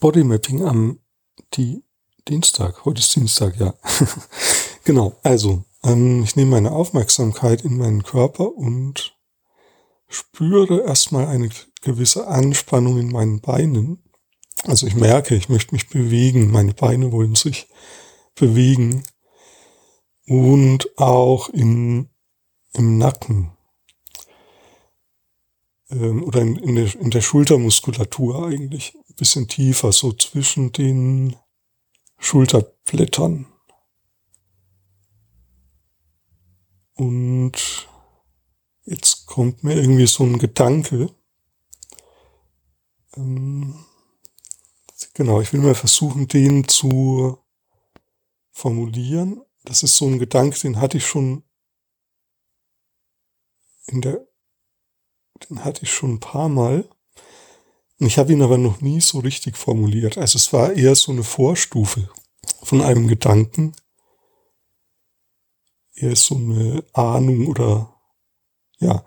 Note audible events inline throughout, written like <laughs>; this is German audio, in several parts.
Bodymapping am die Dienstag. Heute ist Dienstag, ja. <laughs> genau. Also, ähm, ich nehme meine Aufmerksamkeit in meinen Körper und spüre erstmal eine gewisse Anspannung in meinen Beinen. Also ich merke, ich möchte mich bewegen. Meine Beine wollen sich bewegen. Und auch in, im Nacken ähm, oder in, in, der, in der Schultermuskulatur eigentlich bisschen tiefer, so zwischen den Schulterblättern. Und jetzt kommt mir irgendwie so ein Gedanke. Ähm, genau, ich will mal versuchen, den zu formulieren. Das ist so ein Gedanke, den hatte ich schon in der den hatte ich schon ein paar Mal. Ich habe ihn aber noch nie so richtig formuliert. Also es war eher so eine Vorstufe von einem Gedanken. Eher so eine Ahnung oder ja.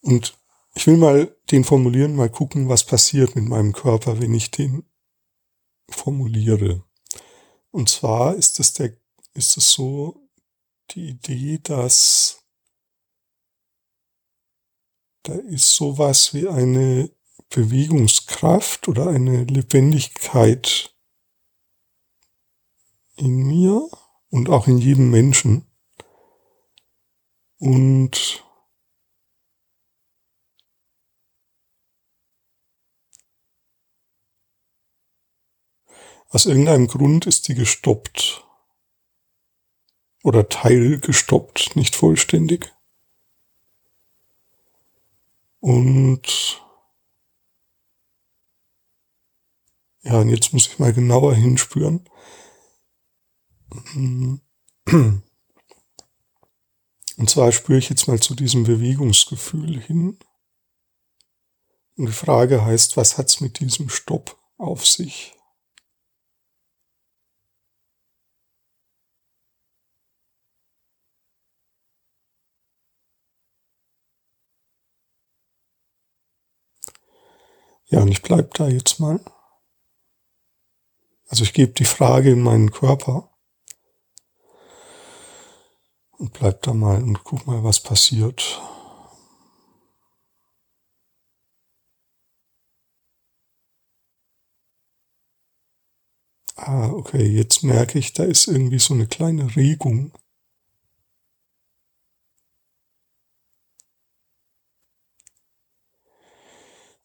Und ich will mal den formulieren, mal gucken, was passiert mit meinem Körper, wenn ich den formuliere. Und zwar ist es der, ist es so die Idee, dass da ist sowas wie eine Bewegungskraft oder eine Lebendigkeit in mir und auch in jedem Menschen. Und aus irgendeinem Grund ist die gestoppt. Oder teilgestoppt, nicht vollständig. Und ja, und jetzt muss ich mal genauer hinspüren. Und zwar spüre ich jetzt mal zu diesem Bewegungsgefühl hin. Und die Frage heißt, was hat's mit diesem Stopp auf sich? Ja, und ich bleibe da jetzt mal. Also ich gebe die Frage in meinen Körper und bleib da mal und guck mal, was passiert. Ah, okay, jetzt merke ich, da ist irgendwie so eine kleine Regung.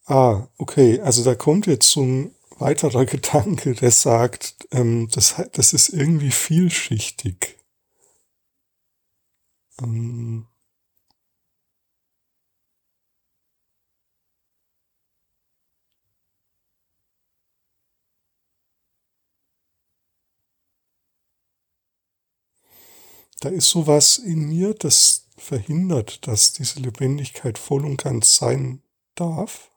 Ah, okay. Also da kommt jetzt so ein weiterer Gedanke, der sagt, ähm, das, das ist irgendwie vielschichtig. Ähm, da ist sowas in mir, das verhindert, dass diese Lebendigkeit voll und ganz sein darf.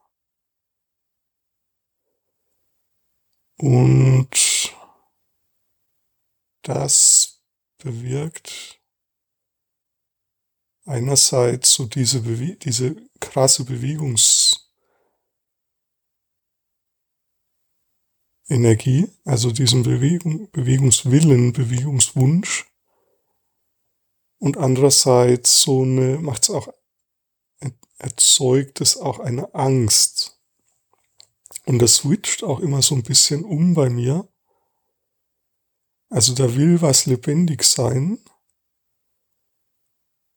Und das bewirkt einerseits so diese, Bewe diese krasse Bewegungsenergie, also diesen Bewegung, Bewegungswillen, Bewegungswunsch. Und andererseits so eine, macht es auch, erzeugt es auch eine Angst. Und das switcht auch immer so ein bisschen um bei mir. Also da will was lebendig sein.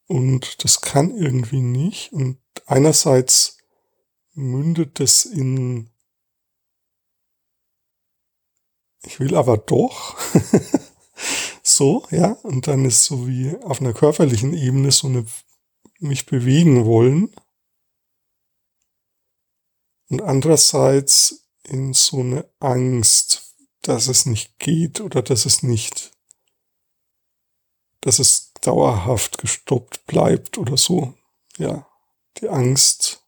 Und das kann irgendwie nicht. Und einerseits mündet das in, ich will aber doch. <laughs> so, ja. Und dann ist so wie auf einer körperlichen Ebene so eine mich bewegen wollen und andererseits in so eine Angst, dass es nicht geht oder dass es nicht, dass es dauerhaft gestoppt bleibt oder so. Ja, die Angst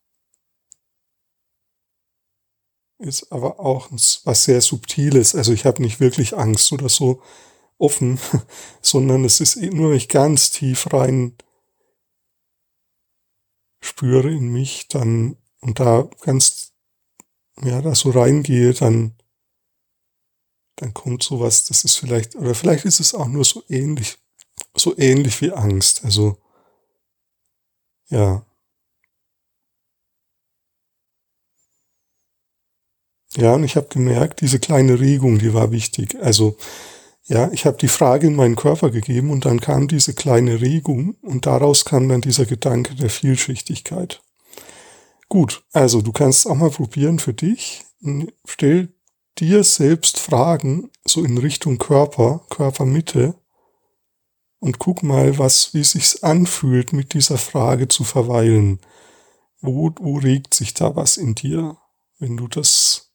ist aber auch was sehr Subtiles. Also ich habe nicht wirklich Angst oder so offen, <laughs> sondern es ist nur, wenn ich ganz tief rein spüre in mich, dann und da ganz ja, da so reingehe, dann dann kommt sowas, das ist vielleicht, oder vielleicht ist es auch nur so ähnlich, so ähnlich wie Angst. Also, ja. Ja, und ich habe gemerkt, diese kleine Regung, die war wichtig. Also, ja, ich habe die Frage in meinen Körper gegeben und dann kam diese kleine Regung und daraus kam dann dieser Gedanke der Vielschichtigkeit. Gut, also du kannst auch mal probieren für dich. Stell dir selbst Fragen, so in Richtung Körper, Körpermitte, und guck mal, was, wie sich's anfühlt, mit dieser Frage zu verweilen. Wo, wo regt sich da was in dir, wenn du das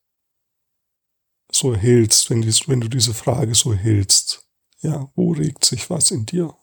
so hältst, wenn, dies, wenn du diese Frage so hältst? Ja, wo regt sich was in dir?